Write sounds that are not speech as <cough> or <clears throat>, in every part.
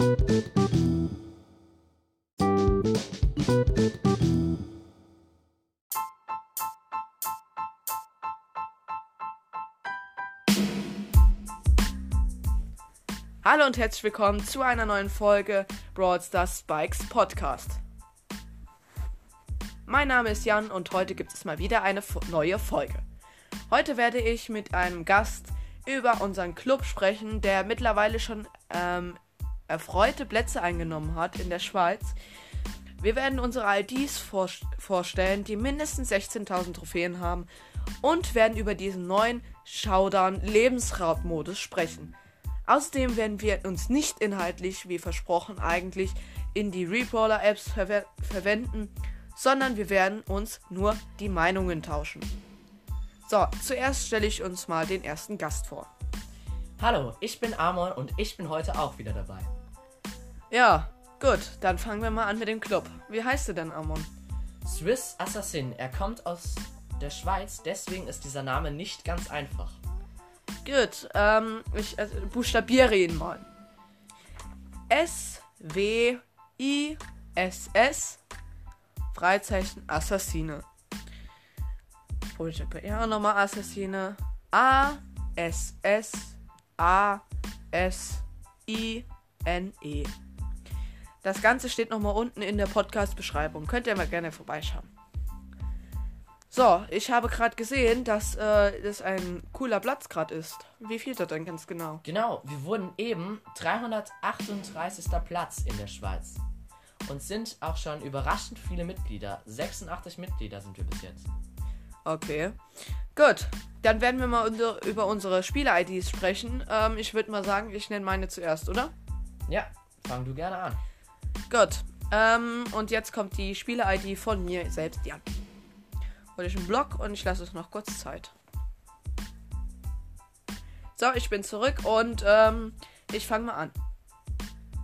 Hallo und herzlich willkommen zu einer neuen Folge Brawl Stars Spikes Podcast. Mein Name ist Jan und heute gibt es mal wieder eine neue Folge. Heute werde ich mit einem Gast über unseren Club sprechen, der mittlerweile schon ähm, erfreute Plätze eingenommen hat in der Schweiz. Wir werden unsere IDs vor vorstellen, die mindestens 16.000 Trophäen haben und werden über diesen neuen Showdown Lebensraubmodus sprechen. Außerdem werden wir uns nicht inhaltlich, wie versprochen, eigentlich in die Rebrawler-Apps ver verwenden, sondern wir werden uns nur die Meinungen tauschen. So, zuerst stelle ich uns mal den ersten Gast vor. Hallo, ich bin Amon und ich bin heute auch wieder dabei. Ja, gut, dann fangen wir mal an mit dem Club. Wie heißt du denn, Amon? Swiss Assassin. Er kommt aus der Schweiz, deswegen ist dieser Name nicht ganz einfach. Gut, ähm, ich also, buchstabiere ihn mal. S W I S S Freizeichen Assassine. Buchstabiere nochmal Assassine. A S S A S I N E. Das Ganze steht nochmal unten in der Podcast-Beschreibung. Könnt ihr mal gerne vorbeischauen. So, ich habe gerade gesehen, dass äh, das ein cooler Platz gerade ist. Wie viel das denn ganz genau? Genau, wir wurden eben 338. Platz in der Schweiz. Und sind auch schon überraschend viele Mitglieder. 86 Mitglieder sind wir bis jetzt. Okay. Gut, dann werden wir mal unter, über unsere Spieler-IDs sprechen. Ähm, ich würde mal sagen, ich nenne meine zuerst, oder? Ja, fang du gerne an. Gut. Ähm, und jetzt kommt die Spieler-ID von mir selbst, Jan hole ich einen Block und ich lasse es noch kurz Zeit. So, ich bin zurück und ähm, ich fange mal an.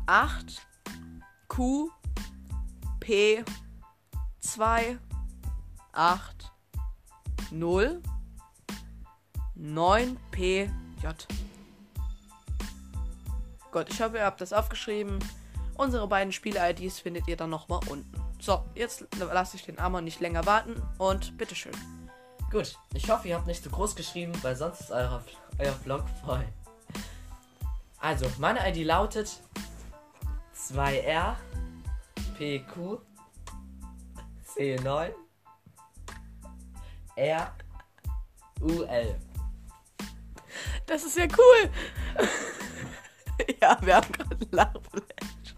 8 Q P 2 8 0 9 P J. Gut, ich hoffe, ihr habt das aufgeschrieben. Unsere beiden Spiel-IDs findet ihr dann nochmal unten. So, jetzt lasse ich den Amon nicht länger warten und bitteschön. Gut, ich hoffe, ihr habt nicht zu groß geschrieben, weil sonst ist euer, euer Vlog voll. Also, meine ID lautet 2R PQ C9 R UL. Das ist ja cool. <laughs> ja, wir haben gerade Lachflash.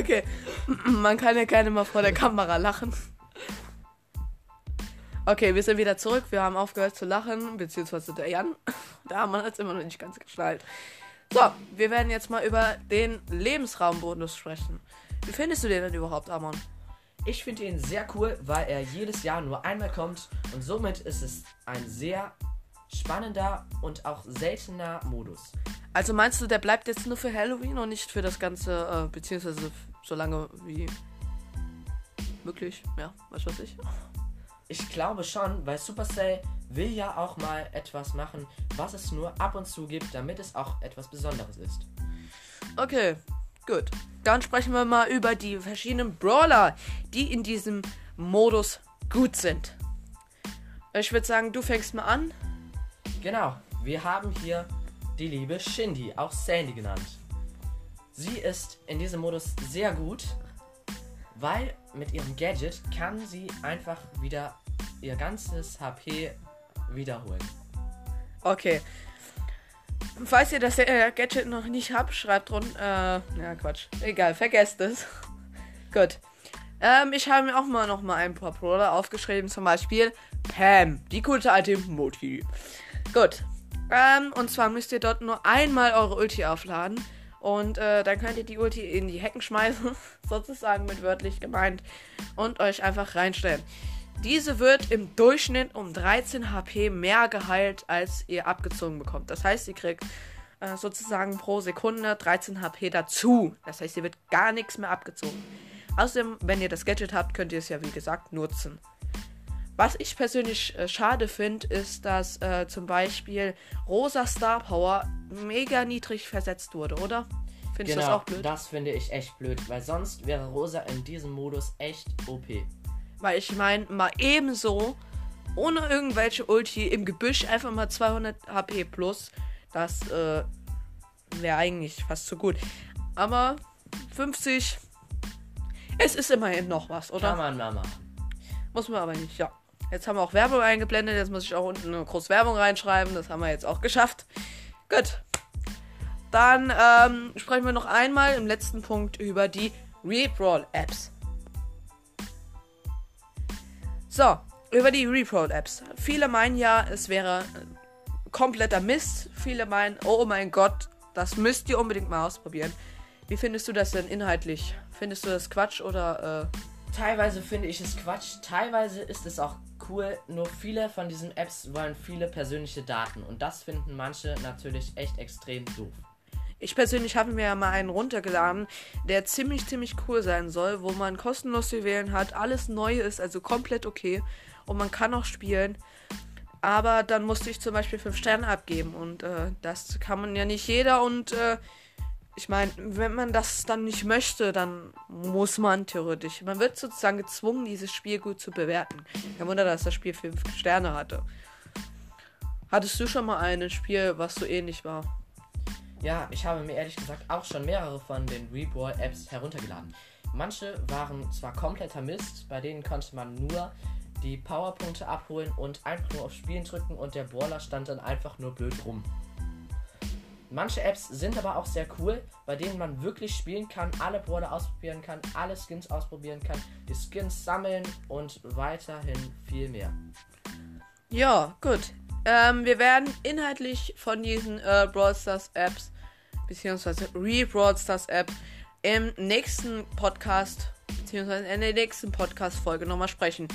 Okay. <clears throat> Man kann ja keine mal vor der Kamera lachen. Okay, wir sind wieder zurück. Wir haben aufgehört zu lachen, beziehungsweise der Jan. <laughs> Da haben wir es immer noch nicht ganz geschnallt. So, wir werden jetzt mal über den Lebensraumbonus sprechen. Wie findest du den denn überhaupt, Amon? Ich finde ihn sehr cool, weil er jedes Jahr nur einmal kommt und somit ist es ein sehr spannender und auch seltener Modus. Also meinst du, der bleibt jetzt nur für Halloween und nicht für das ganze, äh, beziehungsweise so lange wie möglich? Ja, was weiß ich. Ich glaube schon, weil Supercell will ja auch mal etwas machen, was es nur ab und zu gibt, damit es auch etwas Besonderes ist. Okay, gut. Dann sprechen wir mal über die verschiedenen Brawler, die in diesem Modus gut sind. Ich würde sagen, du fängst mal an. Genau, wir haben hier die liebe Shindy, auch Sandy genannt. Sie ist in diesem Modus sehr gut, weil mit ihrem Gadget kann sie einfach wieder ihr ganzes HP wiederholen. Okay. Falls ihr das äh, Gadget noch nicht habt, schreibt drunter. Äh, ja, Quatsch. Egal, vergesst es. <laughs> Gut. Ähm, ich habe mir auch mal noch mal ein paar Brawler aufgeschrieben, zum Beispiel Pam, die gute alte Mutti. Gut. Ähm, und zwar müsst ihr dort nur einmal eure Ulti aufladen. Und äh, dann könnt ihr die Ulti in die Hecken schmeißen, <laughs> sozusagen mit wörtlich gemeint, und euch einfach reinstellen. Diese wird im Durchschnitt um 13 HP mehr geheilt, als ihr abgezogen bekommt. Das heißt, ihr kriegt äh, sozusagen pro Sekunde 13 HP dazu. Das heißt, ihr wird gar nichts mehr abgezogen. Außerdem, wenn ihr das Gadget habt, könnt ihr es ja wie gesagt nutzen. Was ich persönlich äh, schade finde, ist, dass äh, zum Beispiel Rosa Star Power mega niedrig versetzt wurde, oder? Findest genau, du das auch blöd? das finde ich echt blöd, weil sonst wäre Rosa in diesem Modus echt OP. Weil ich meine, mal ebenso, ohne irgendwelche Ulti im Gebüsch, einfach mal 200 HP plus, das äh, wäre eigentlich fast zu gut. Aber 50, es ist immerhin noch was, oder? Kann man mal machen. Muss man aber nicht, ja. Jetzt haben wir auch Werbung eingeblendet. Jetzt muss ich auch unten eine große Werbung reinschreiben. Das haben wir jetzt auch geschafft. Gut. Dann ähm, sprechen wir noch einmal im letzten Punkt über die Reproll-Apps. So, über die Reproll-Apps. Viele meinen ja, es wäre äh, kompletter Mist. Viele meinen, oh mein Gott, das müsst ihr unbedingt mal ausprobieren. Wie findest du das denn inhaltlich? Findest du das Quatsch oder äh, Teilweise finde ich es Quatsch, teilweise ist es auch cool, nur viele von diesen Apps wollen viele persönliche Daten und das finden manche natürlich echt extrem doof. Ich persönlich habe mir ja mal einen runtergeladen, der ziemlich, ziemlich cool sein soll, wo man kostenlos zu wählen hat, alles neu ist, also komplett okay und man kann auch spielen. Aber dann musste ich zum Beispiel 5 Sterne abgeben und äh, das kann man ja nicht jeder und äh, ich meine, wenn man das dann nicht möchte, dann muss man theoretisch. Man wird sozusagen gezwungen, dieses Spiel gut zu bewerten. Kein Wunder, dass das Spiel 5 Sterne hatte. Hattest du schon mal ein Spiel, was so ähnlich war? Ja, ich habe mir ehrlich gesagt auch schon mehrere von den Reborn-Apps heruntergeladen. Manche waren zwar kompletter Mist, bei denen konnte man nur die Powerpunkte abholen und einfach nur auf Spielen drücken und der Brawler stand dann einfach nur blöd rum. Manche Apps sind aber auch sehr cool, bei denen man wirklich spielen kann, alle Brawler ausprobieren kann, alle Skins ausprobieren kann, die Skins sammeln und weiterhin viel mehr. Ja, gut. Ähm, wir werden inhaltlich von diesen äh, Brawl Stars Apps, beziehungsweise Re-Brawl Stars App, im nächsten Podcast, beziehungsweise in der nächsten Podcast-Folge nochmal sprechen.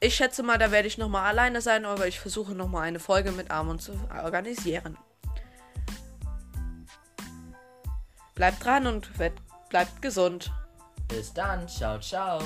Ich schätze mal, da werde ich nochmal alleine sein, aber ich versuche nochmal eine Folge mit Armon zu organisieren. Bleibt dran und bleibt gesund. Bis dann, ciao, ciao.